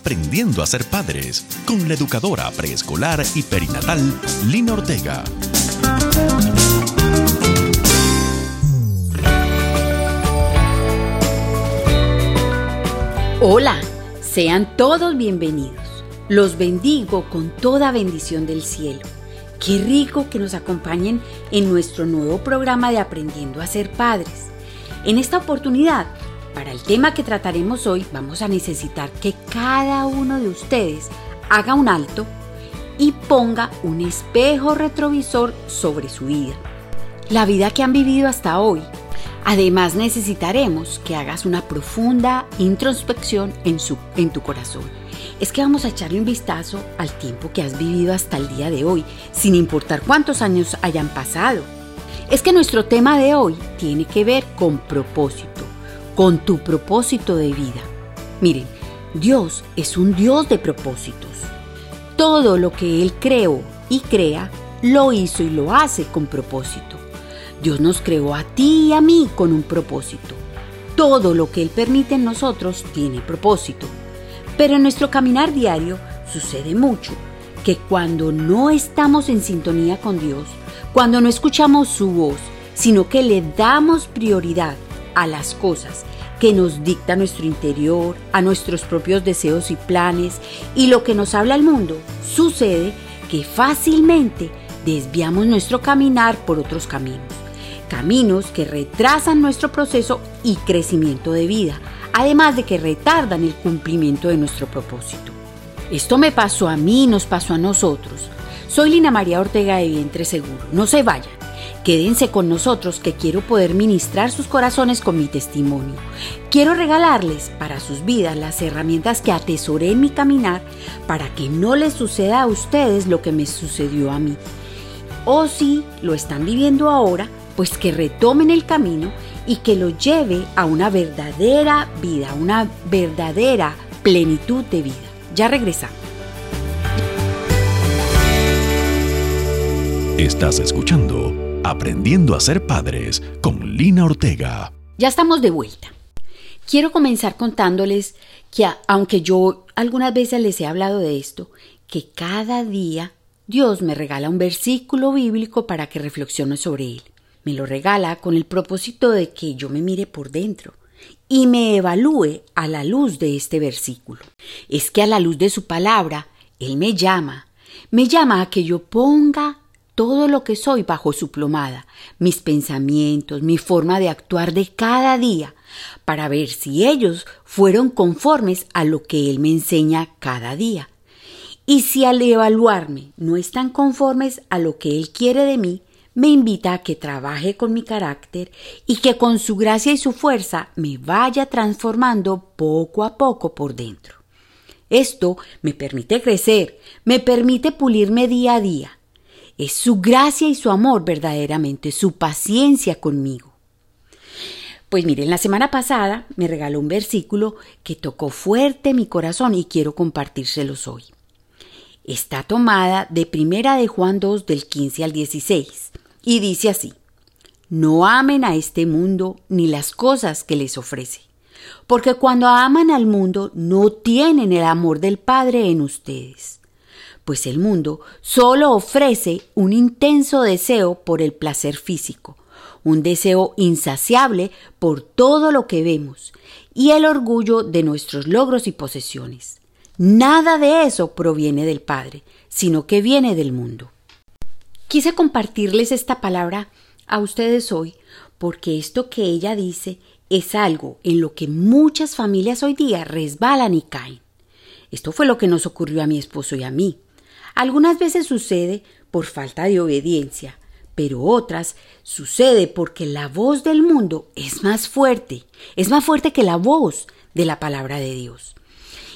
Aprendiendo a ser padres con la educadora preescolar y perinatal Lina Ortega. Hola, sean todos bienvenidos. Los bendigo con toda bendición del cielo. Qué rico que nos acompañen en nuestro nuevo programa de Aprendiendo a ser padres. En esta oportunidad para el tema que trataremos hoy vamos a necesitar que cada uno de ustedes haga un alto y ponga un espejo retrovisor sobre su vida. La vida que han vivido hasta hoy. Además necesitaremos que hagas una profunda introspección en, su, en tu corazón. Es que vamos a echarle un vistazo al tiempo que has vivido hasta el día de hoy, sin importar cuántos años hayan pasado. Es que nuestro tema de hoy tiene que ver con propósito con tu propósito de vida. Miren, Dios es un Dios de propósitos. Todo lo que Él creó y crea, lo hizo y lo hace con propósito. Dios nos creó a ti y a mí con un propósito. Todo lo que Él permite en nosotros tiene propósito. Pero en nuestro caminar diario sucede mucho que cuando no estamos en sintonía con Dios, cuando no escuchamos su voz, sino que le damos prioridad a las cosas que nos dicta nuestro interior, a nuestros propios deseos y planes y lo que nos habla el mundo, sucede que fácilmente desviamos nuestro caminar por otros caminos. Caminos que retrasan nuestro proceso y crecimiento de vida, además de que retardan el cumplimiento de nuestro propósito. Esto me pasó a mí, nos pasó a nosotros. Soy Lina María Ortega de Vientre Seguro. No se vayan. Quédense con nosotros que quiero poder ministrar sus corazones con mi testimonio. Quiero regalarles para sus vidas las herramientas que atesoré en mi caminar para que no les suceda a ustedes lo que me sucedió a mí. O si lo están viviendo ahora, pues que retomen el camino y que lo lleve a una verdadera vida, una verdadera plenitud de vida. Ya regresamos. Estás escuchando Aprendiendo a ser padres con Lina Ortega. Ya estamos de vuelta. Quiero comenzar contándoles que aunque yo algunas veces les he hablado de esto, que cada día Dios me regala un versículo bíblico para que reflexione sobre él. Me lo regala con el propósito de que yo me mire por dentro y me evalúe a la luz de este versículo. Es que a la luz de su palabra, Él me llama, me llama a que yo ponga todo lo que soy bajo su plomada, mis pensamientos, mi forma de actuar de cada día, para ver si ellos fueron conformes a lo que Él me enseña cada día. Y si al evaluarme no están conformes a lo que Él quiere de mí, me invita a que trabaje con mi carácter y que con su gracia y su fuerza me vaya transformando poco a poco por dentro. Esto me permite crecer, me permite pulirme día a día, es su gracia y su amor verdaderamente, su paciencia conmigo. Pues miren, la semana pasada me regaló un versículo que tocó fuerte mi corazón y quiero compartírselos hoy. Está tomada de Primera de Juan 2 del 15 al 16 y dice así: No amen a este mundo ni las cosas que les ofrece, porque cuando aman al mundo no tienen el amor del Padre en ustedes pues el mundo solo ofrece un intenso deseo por el placer físico, un deseo insaciable por todo lo que vemos y el orgullo de nuestros logros y posesiones. Nada de eso proviene del Padre, sino que viene del mundo. Quise compartirles esta palabra a ustedes hoy porque esto que ella dice es algo en lo que muchas familias hoy día resbalan y caen. Esto fue lo que nos ocurrió a mi esposo y a mí. Algunas veces sucede por falta de obediencia, pero otras sucede porque la voz del mundo es más fuerte, es más fuerte que la voz de la palabra de Dios.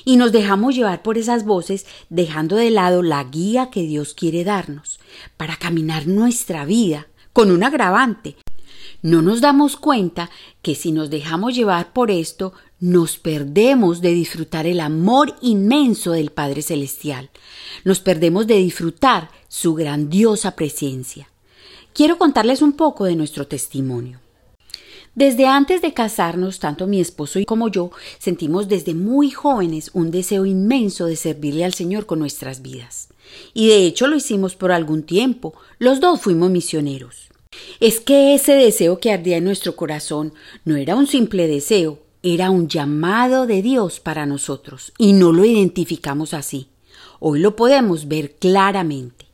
Y nos dejamos llevar por esas voces, dejando de lado la guía que Dios quiere darnos para caminar nuestra vida con un agravante. No nos damos cuenta que si nos dejamos llevar por esto, nos perdemos de disfrutar el amor inmenso del Padre Celestial, nos perdemos de disfrutar su grandiosa presencia. Quiero contarles un poco de nuestro testimonio. Desde antes de casarnos, tanto mi esposo y como yo sentimos desde muy jóvenes un deseo inmenso de servirle al Señor con nuestras vidas. Y de hecho lo hicimos por algún tiempo. Los dos fuimos misioneros. Es que ese deseo que ardía en nuestro corazón no era un simple deseo, era un llamado de Dios para nosotros, y no lo identificamos así. Hoy lo podemos ver claramente.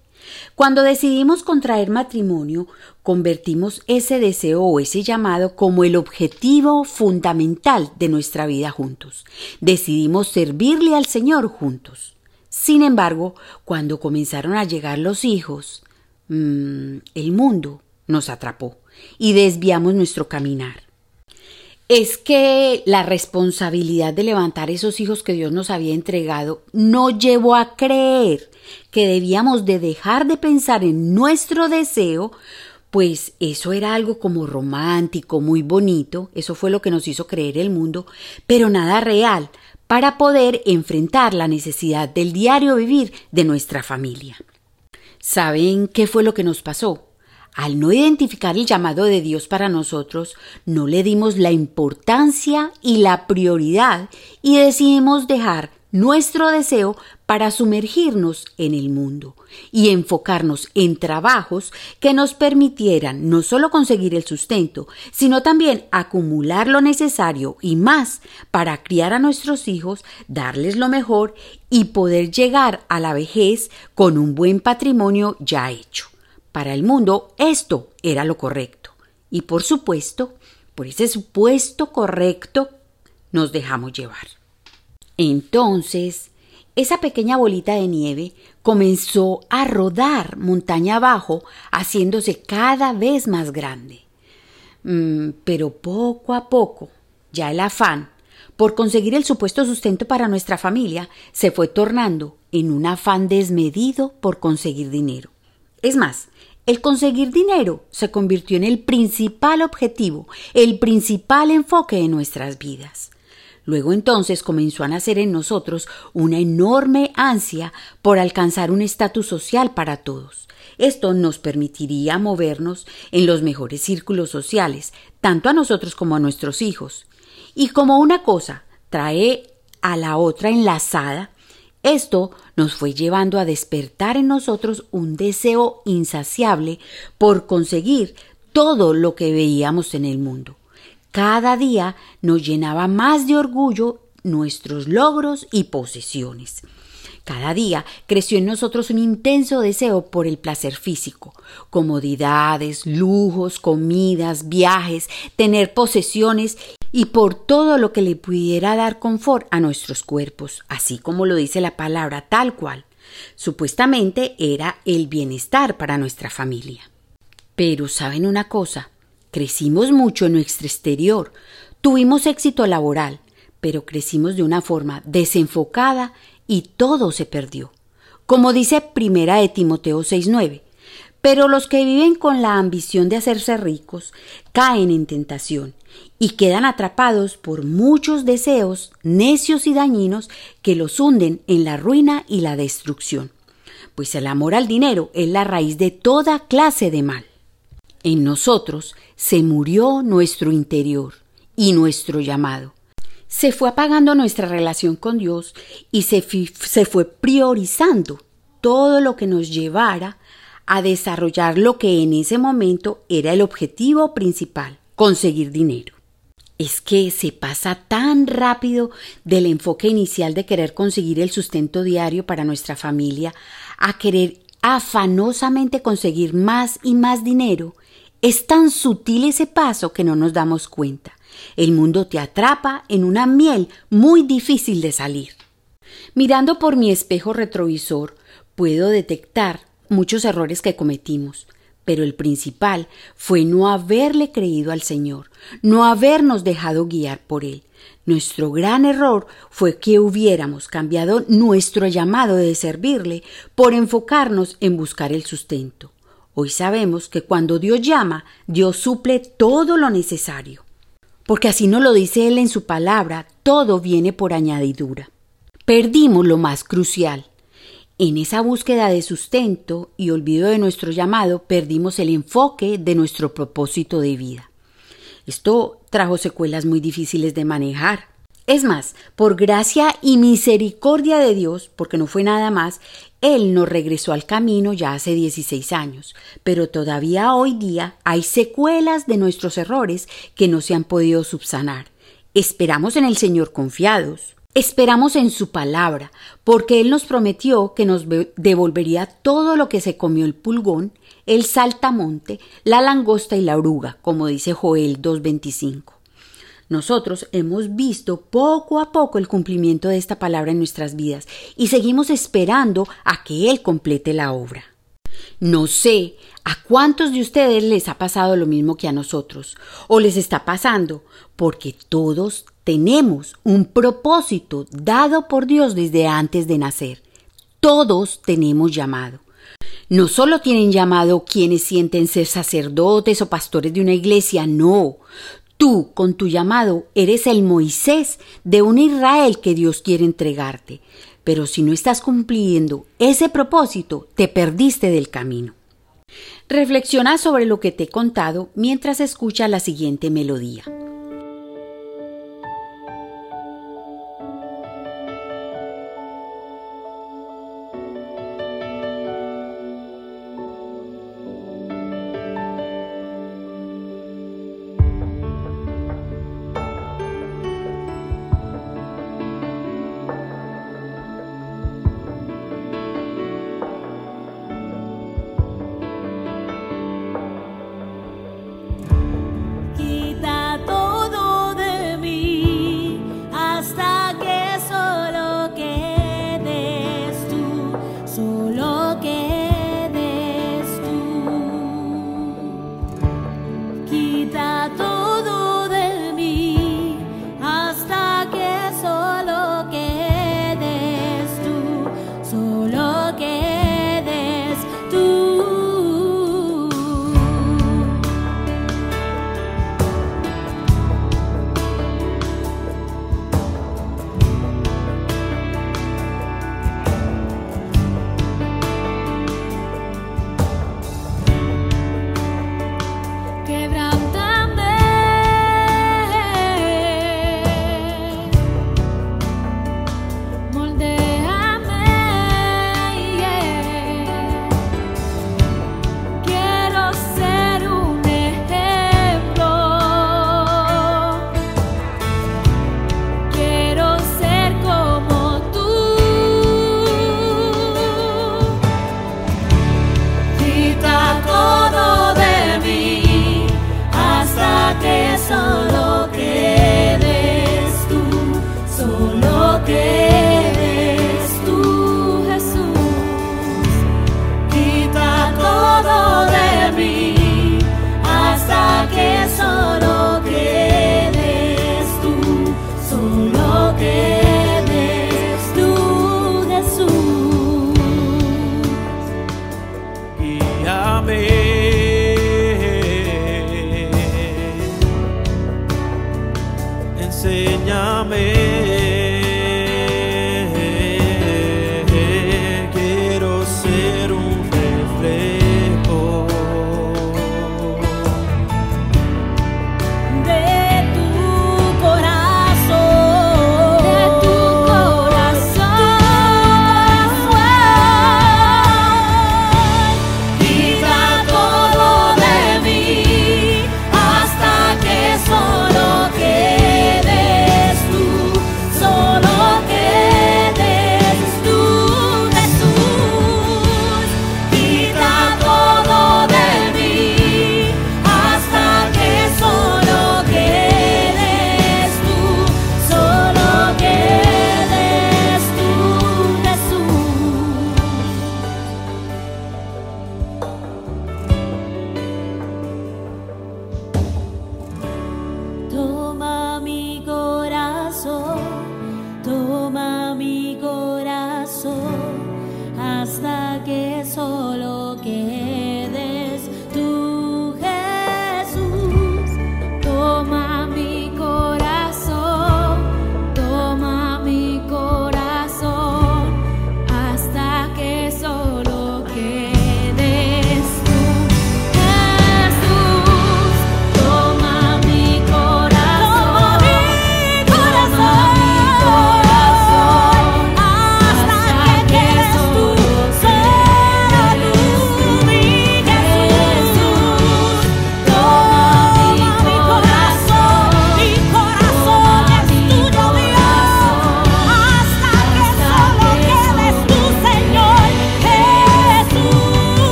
Cuando decidimos contraer matrimonio, convertimos ese deseo o ese llamado como el objetivo fundamental de nuestra vida juntos. Decidimos servirle al Señor juntos. Sin embargo, cuando comenzaron a llegar los hijos, mmm, el mundo nos atrapó y desviamos nuestro caminar. Es que la responsabilidad de levantar esos hijos que Dios nos había entregado nos llevó a creer que debíamos de dejar de pensar en nuestro deseo, pues eso era algo como romántico, muy bonito, eso fue lo que nos hizo creer el mundo, pero nada real para poder enfrentar la necesidad del diario vivir de nuestra familia. ¿Saben qué fue lo que nos pasó? Al no identificar el llamado de Dios para nosotros, no le dimos la importancia y la prioridad y decidimos dejar nuestro deseo para sumergirnos en el mundo y enfocarnos en trabajos que nos permitieran no solo conseguir el sustento, sino también acumular lo necesario y más para criar a nuestros hijos, darles lo mejor y poder llegar a la vejez con un buen patrimonio ya hecho. Para el mundo esto era lo correcto y por supuesto, por ese supuesto correcto, nos dejamos llevar. Entonces, esa pequeña bolita de nieve comenzó a rodar montaña abajo, haciéndose cada vez más grande. Mm, pero poco a poco, ya el afán por conseguir el supuesto sustento para nuestra familia se fue tornando en un afán desmedido por conseguir dinero. Es más, el conseguir dinero se convirtió en el principal objetivo, el principal enfoque de nuestras vidas. Luego entonces comenzó a nacer en nosotros una enorme ansia por alcanzar un estatus social para todos. Esto nos permitiría movernos en los mejores círculos sociales, tanto a nosotros como a nuestros hijos. Y como una cosa trae a la otra enlazada, esto nos fue llevando a despertar en nosotros un deseo insaciable por conseguir todo lo que veíamos en el mundo. Cada día nos llenaba más de orgullo nuestros logros y posesiones. Cada día creció en nosotros un intenso deseo por el placer físico, comodidades, lujos, comidas, viajes, tener posesiones y por todo lo que le pudiera dar confort a nuestros cuerpos, así como lo dice la palabra tal cual. Supuestamente era el bienestar para nuestra familia. Pero ¿saben una cosa? Crecimos mucho en nuestro exterior, tuvimos éxito laboral, pero crecimos de una forma desenfocada y todo se perdió. Como dice Primera de Timoteo 6:9, pero los que viven con la ambición de hacerse ricos caen en tentación y quedan atrapados por muchos deseos necios y dañinos que los hunden en la ruina y la destrucción. Pues el amor al dinero es la raíz de toda clase de mal. En nosotros se murió nuestro interior y nuestro llamado. Se fue apagando nuestra relación con Dios y se, se fue priorizando todo lo que nos llevara a desarrollar lo que en ese momento era el objetivo principal, conseguir dinero. Es que se pasa tan rápido del enfoque inicial de querer conseguir el sustento diario para nuestra familia a querer afanosamente conseguir más y más dinero es tan sutil ese paso que no nos damos cuenta. El mundo te atrapa en una miel muy difícil de salir. Mirando por mi espejo retrovisor, puedo detectar muchos errores que cometimos, pero el principal fue no haberle creído al Señor, no habernos dejado guiar por Él. Nuestro gran error fue que hubiéramos cambiado nuestro llamado de servirle por enfocarnos en buscar el sustento. Hoy sabemos que cuando Dios llama, Dios suple todo lo necesario. Porque así nos lo dice Él en su palabra, todo viene por añadidura. Perdimos lo más crucial. En esa búsqueda de sustento y olvido de nuestro llamado, perdimos el enfoque de nuestro propósito de vida. Esto trajo secuelas muy difíciles de manejar. Es más, por gracia y misericordia de Dios, porque no fue nada más, Él nos regresó al camino ya hace 16 años, pero todavía hoy día hay secuelas de nuestros errores que no se han podido subsanar. Esperamos en el Señor confiados. Esperamos en su palabra, porque Él nos prometió que nos devolvería todo lo que se comió el pulgón, el saltamonte, la langosta y la oruga, como dice Joel 2.25. Nosotros hemos visto poco a poco el cumplimiento de esta palabra en nuestras vidas y seguimos esperando a que Él complete la obra. No sé a cuántos de ustedes les ha pasado lo mismo que a nosotros, o les está pasando, porque todos tenemos un propósito dado por Dios desde antes de nacer. Todos tenemos llamado. No solo tienen llamado quienes sienten ser sacerdotes o pastores de una iglesia, no. Tú, con tu llamado, eres el Moisés de un Israel que Dios quiere entregarte. Pero si no estás cumpliendo ese propósito, te perdiste del camino. Reflexiona sobre lo que te he contado mientras escucha la siguiente melodía.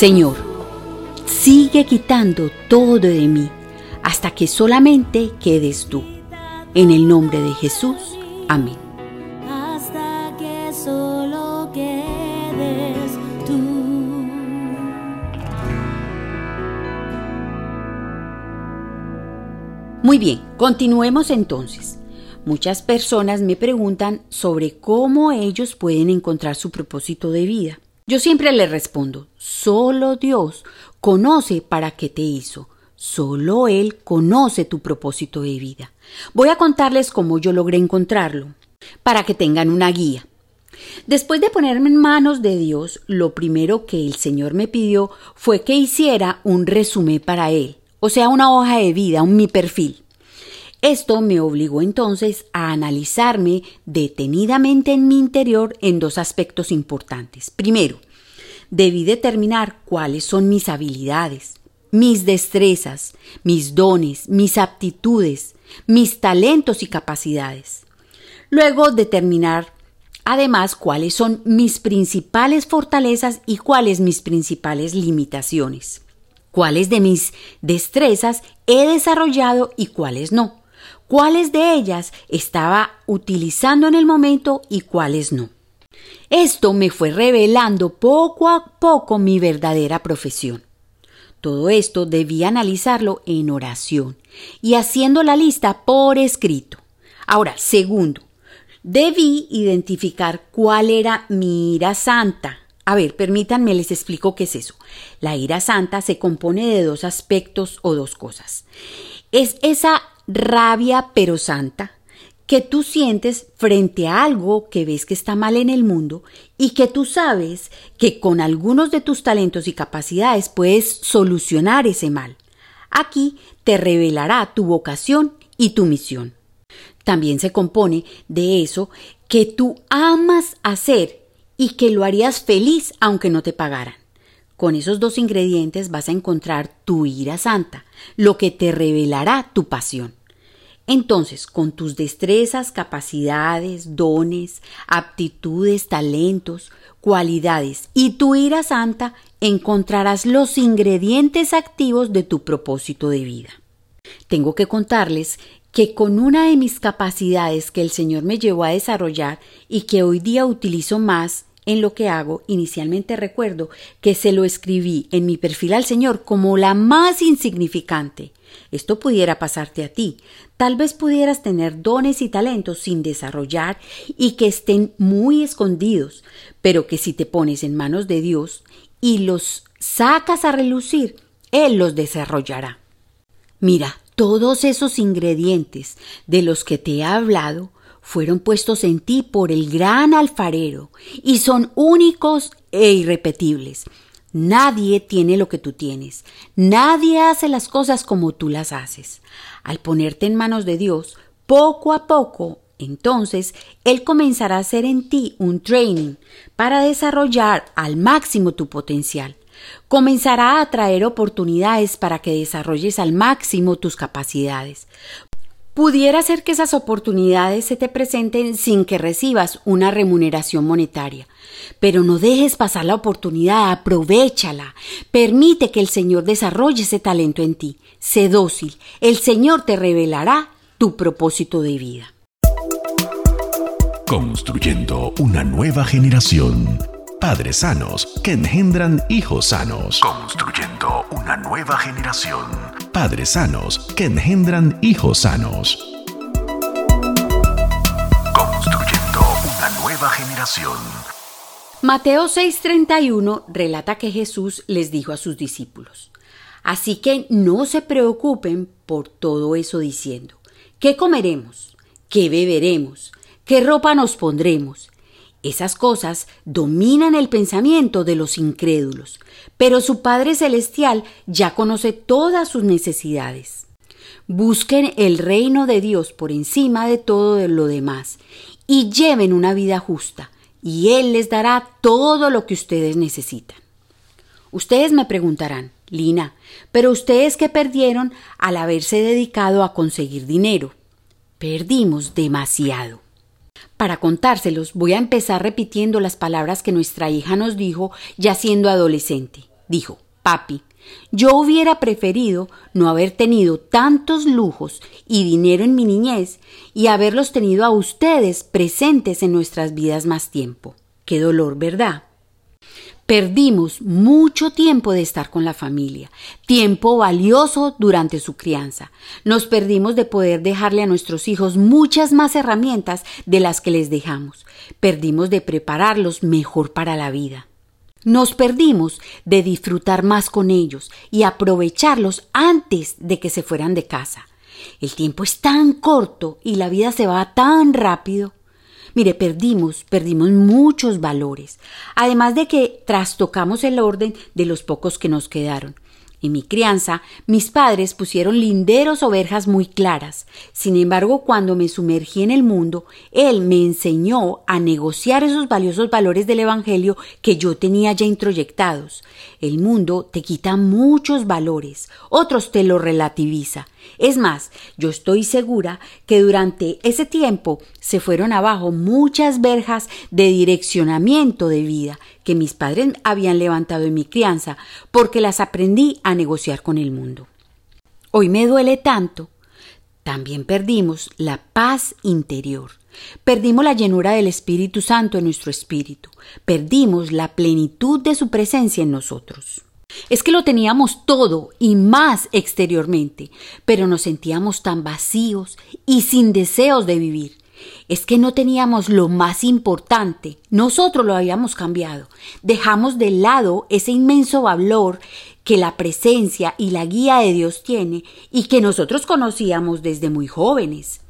Señor, sigue quitando todo de mí hasta que solamente quedes tú. En el nombre de Jesús. Amén. hasta que solo quedes tú. Muy bien, continuemos entonces. Muchas personas me preguntan sobre cómo ellos pueden encontrar su propósito de vida. Yo siempre les respondo, solo Dios conoce para qué te hizo, solo Él conoce tu propósito de vida. Voy a contarles cómo yo logré encontrarlo, para que tengan una guía. Después de ponerme en manos de Dios, lo primero que el Señor me pidió fue que hiciera un resumen para Él, o sea, una hoja de vida, un mi perfil. Esto me obligó entonces a analizarme detenidamente en mi interior en dos aspectos importantes. Primero, debí determinar cuáles son mis habilidades, mis destrezas, mis dones, mis aptitudes, mis talentos y capacidades. Luego, determinar además cuáles son mis principales fortalezas y cuáles mis principales limitaciones. Cuáles de mis destrezas he desarrollado y cuáles no cuáles de ellas estaba utilizando en el momento y cuáles no. Esto me fue revelando poco a poco mi verdadera profesión. Todo esto debía analizarlo en oración y haciendo la lista por escrito. Ahora, segundo, debí identificar cuál era mi ira santa. A ver, permítanme, les explico qué es eso. La ira santa se compone de dos aspectos o dos cosas. Es esa rabia pero santa que tú sientes frente a algo que ves que está mal en el mundo y que tú sabes que con algunos de tus talentos y capacidades puedes solucionar ese mal. Aquí te revelará tu vocación y tu misión. También se compone de eso que tú amas hacer y que lo harías feliz aunque no te pagaran. Con esos dos ingredientes vas a encontrar tu ira santa, lo que te revelará tu pasión. Entonces, con tus destrezas, capacidades, dones, aptitudes, talentos, cualidades y tu ira santa, encontrarás los ingredientes activos de tu propósito de vida. Tengo que contarles que con una de mis capacidades que el Señor me llevó a desarrollar y que hoy día utilizo más en lo que hago, inicialmente recuerdo que se lo escribí en mi perfil al Señor como la más insignificante. Esto pudiera pasarte a ti. Tal vez pudieras tener dones y talentos sin desarrollar y que estén muy escondidos, pero que si te pones en manos de Dios y los sacas a relucir, Él los desarrollará. Mira, todos esos ingredientes de los que te he hablado fueron puestos en ti por el gran alfarero y son únicos e irrepetibles. Nadie tiene lo que tú tienes. Nadie hace las cosas como tú las haces. Al ponerte en manos de Dios, poco a poco, entonces, Él comenzará a hacer en ti un training para desarrollar al máximo tu potencial. Comenzará a traer oportunidades para que desarrolles al máximo tus capacidades. Pudiera ser que esas oportunidades se te presenten sin que recibas una remuneración monetaria, pero no dejes pasar la oportunidad, aprovechala, permite que el Señor desarrolle ese talento en ti, sé dócil, el Señor te revelará tu propósito de vida. Construyendo una nueva generación. Padres sanos que engendran hijos sanos. Construyendo una nueva generación. Padres sanos que engendran hijos sanos. Construyendo una nueva generación. Mateo 6:31 relata que Jesús les dijo a sus discípulos, Así que no se preocupen por todo eso diciendo, ¿qué comeremos? ¿Qué beberemos? ¿Qué ropa nos pondremos? Esas cosas dominan el pensamiento de los incrédulos, pero su Padre Celestial ya conoce todas sus necesidades. Busquen el reino de Dios por encima de todo lo demás y lleven una vida justa, y Él les dará todo lo que ustedes necesitan. Ustedes me preguntarán, Lina, pero ustedes qué perdieron al haberse dedicado a conseguir dinero? Perdimos demasiado. Para contárselos, voy a empezar repitiendo las palabras que nuestra hija nos dijo ya siendo adolescente. dijo, papi, yo hubiera preferido no haber tenido tantos lujos y dinero en mi niñez y haberlos tenido a ustedes presentes en nuestras vidas más tiempo. Qué dolor, ¿verdad? Perdimos mucho tiempo de estar con la familia, tiempo valioso durante su crianza. Nos perdimos de poder dejarle a nuestros hijos muchas más herramientas de las que les dejamos. Perdimos de prepararlos mejor para la vida. Nos perdimos de disfrutar más con ellos y aprovecharlos antes de que se fueran de casa. El tiempo es tan corto y la vida se va tan rápido. Mire, perdimos, perdimos muchos valores, además de que trastocamos el orden de los pocos que nos quedaron. En mi crianza, mis padres pusieron linderos o verjas muy claras. Sin embargo, cuando me sumergí en el mundo, él me enseñó a negociar esos valiosos valores del Evangelio que yo tenía ya introyectados. El mundo te quita muchos valores, otros te lo relativiza. Es más, yo estoy segura que durante ese tiempo se fueron abajo muchas verjas de direccionamiento de vida que mis padres habían levantado en mi crianza, porque las aprendí a negociar con el mundo. Hoy me duele tanto. También perdimos la paz interior. Perdimos la llenura del Espíritu Santo en nuestro espíritu. Perdimos la plenitud de su presencia en nosotros. Es que lo teníamos todo y más exteriormente, pero nos sentíamos tan vacíos y sin deseos de vivir es que no teníamos lo más importante, nosotros lo habíamos cambiado. Dejamos de lado ese inmenso valor que la presencia y la guía de Dios tiene y que nosotros conocíamos desde muy jóvenes.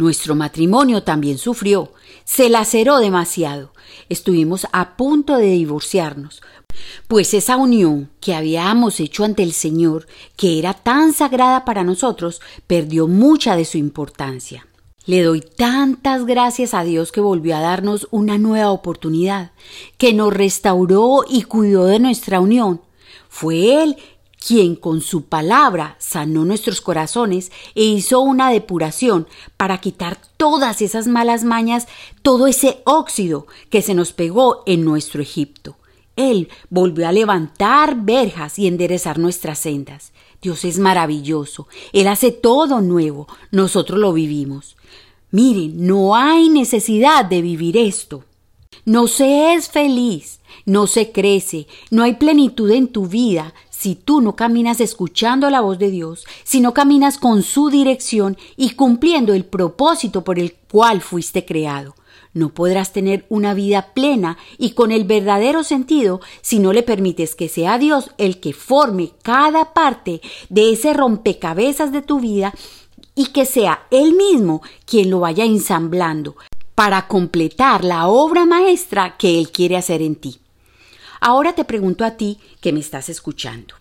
Nuestro matrimonio también sufrió, se laceró demasiado. Estuvimos a punto de divorciarnos, pues esa unión que habíamos hecho ante el Señor, que era tan sagrada para nosotros, perdió mucha de su importancia. Le doy tantas gracias a Dios que volvió a darnos una nueva oportunidad, que nos restauró y cuidó de nuestra unión. Fue Él quien con su palabra sanó nuestros corazones e hizo una depuración para quitar todas esas malas mañas, todo ese óxido que se nos pegó en nuestro Egipto. Él volvió a levantar verjas y enderezar nuestras sendas. Dios es maravilloso. Él hace todo nuevo. Nosotros lo vivimos. Miren, no hay necesidad de vivir esto. No se es feliz, no se crece, no hay plenitud en tu vida si tú no caminas escuchando la voz de Dios, si no caminas con su dirección y cumpliendo el propósito por el cual fuiste creado. No podrás tener una vida plena y con el verdadero sentido si no le permites que sea Dios el que forme cada parte de ese rompecabezas de tu vida y que sea Él mismo quien lo vaya ensamblando para completar la obra maestra que Él quiere hacer en ti. Ahora te pregunto a ti que me estás escuchando.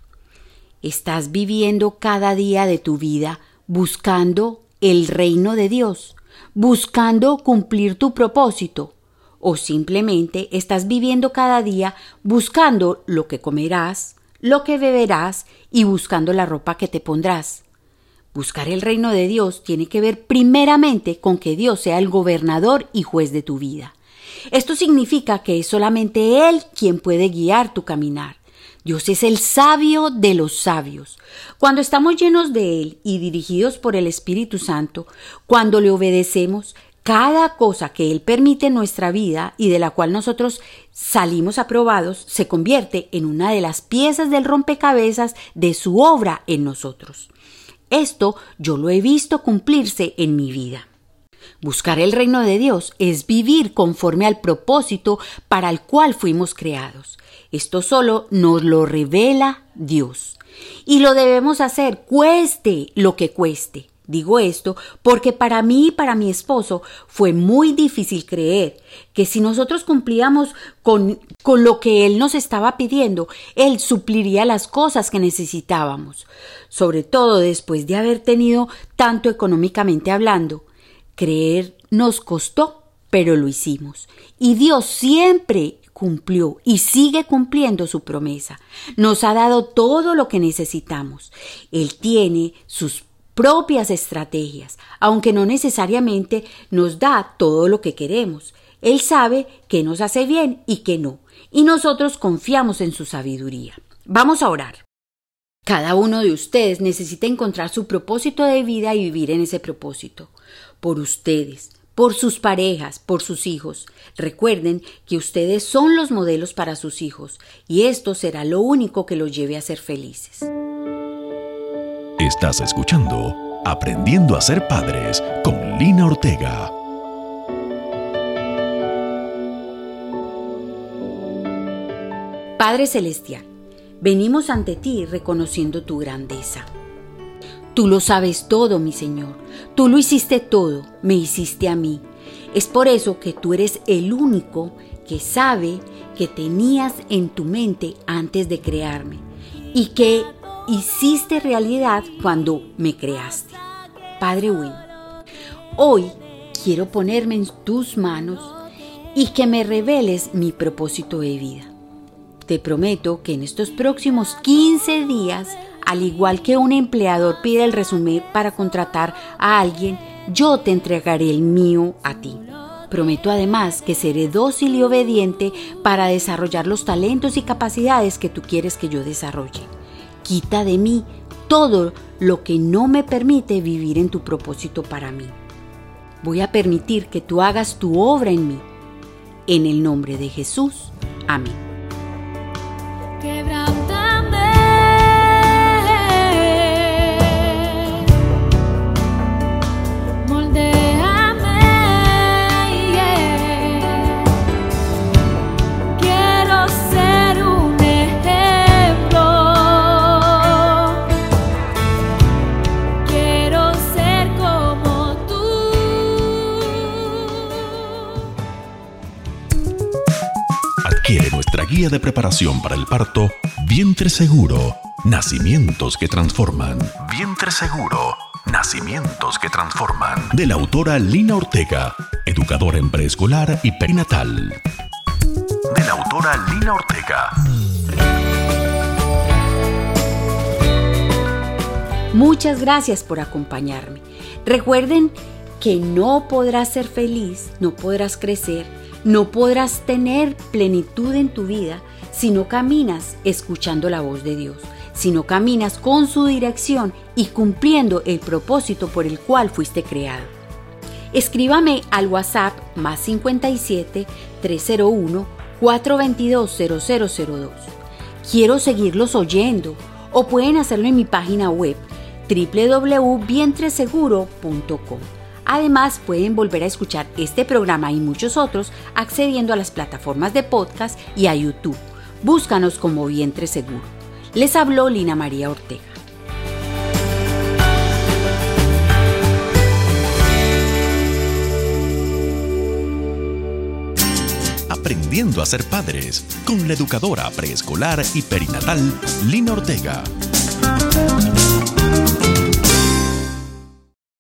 ¿Estás viviendo cada día de tu vida buscando el reino de Dios? buscando cumplir tu propósito o simplemente estás viviendo cada día buscando lo que comerás, lo que beberás y buscando la ropa que te pondrás. Buscar el reino de Dios tiene que ver primeramente con que Dios sea el gobernador y juez de tu vida. Esto significa que es solamente Él quien puede guiar tu caminar. Dios es el sabio de los sabios. Cuando estamos llenos de Él y dirigidos por el Espíritu Santo, cuando le obedecemos, cada cosa que Él permite en nuestra vida y de la cual nosotros salimos aprobados se convierte en una de las piezas del rompecabezas de su obra en nosotros. Esto yo lo he visto cumplirse en mi vida. Buscar el reino de Dios es vivir conforme al propósito para el cual fuimos creados. Esto solo nos lo revela Dios. Y lo debemos hacer, cueste lo que cueste. Digo esto porque para mí y para mi esposo fue muy difícil creer que si nosotros cumplíamos con, con, lo que él nos estaba pidiendo, él supliría las cosas que necesitábamos, sobre todo después de haber tenido tanto económicamente hablando. Creer nos costó, pero lo hicimos. Y Dios siempre cumplió y sigue cumpliendo su promesa. Nos ha dado todo lo que necesitamos. Él tiene sus propias estrategias, aunque no necesariamente nos da todo lo que queremos. Él sabe que nos hace bien y que no, y nosotros confiamos en su sabiduría. Vamos a orar. Cada uno de ustedes necesita encontrar su propósito de vida y vivir en ese propósito. Por ustedes, por sus parejas, por sus hijos. Recuerden que ustedes son los modelos para sus hijos y esto será lo único que los lleve a ser felices. Estás escuchando Aprendiendo a ser padres con Lina Ortega. Padre Celestial, venimos ante ti reconociendo tu grandeza. Tú lo sabes todo, mi Señor. Tú lo hiciste todo, me hiciste a mí. Es por eso que tú eres el único que sabe que tenías en tu mente antes de crearme y que hiciste realidad cuando me creaste. Padre bueno, hoy quiero ponerme en tus manos y que me reveles mi propósito de vida. Te prometo que en estos próximos 15 días, al igual que un empleador pide el resumen para contratar a alguien, yo te entregaré el mío a ti. Prometo además que seré dócil y obediente para desarrollar los talentos y capacidades que tú quieres que yo desarrolle. Quita de mí todo lo que no me permite vivir en tu propósito para mí. Voy a permitir que tú hagas tu obra en mí. En el nombre de Jesús. Amén. Guía de preparación para el parto Vientre Seguro, Nacimientos que Transforman. Vientre Seguro, Nacimientos que Transforman. De la autora Lina Ortega, educadora en preescolar y perinatal. De la autora Lina Ortega. Muchas gracias por acompañarme. Recuerden que no podrás ser feliz, no podrás crecer no podrás tener plenitud en tu vida si no caminas escuchando la voz de Dios, si no caminas con su dirección y cumpliendo el propósito por el cual fuiste creado. Escríbame al WhatsApp más 57 301 422 0002. Quiero seguirlos oyendo o pueden hacerlo en mi página web www.vientreseguro.com. Además, pueden volver a escuchar este programa y muchos otros accediendo a las plataformas de podcast y a YouTube. Búscanos como Vientre Seguro. Les habló Lina María Ortega. Aprendiendo a ser padres con la educadora preescolar y perinatal Lina Ortega.